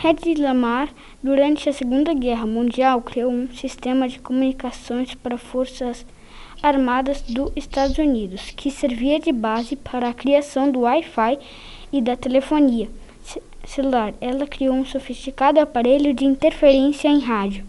Hedy Lamar, durante a Segunda Guerra Mundial, criou um sistema de comunicações para forças armadas dos Estados Unidos, que servia de base para a criação do Wi-Fi e da telefonia celular. Ela criou um sofisticado aparelho de interferência em rádio.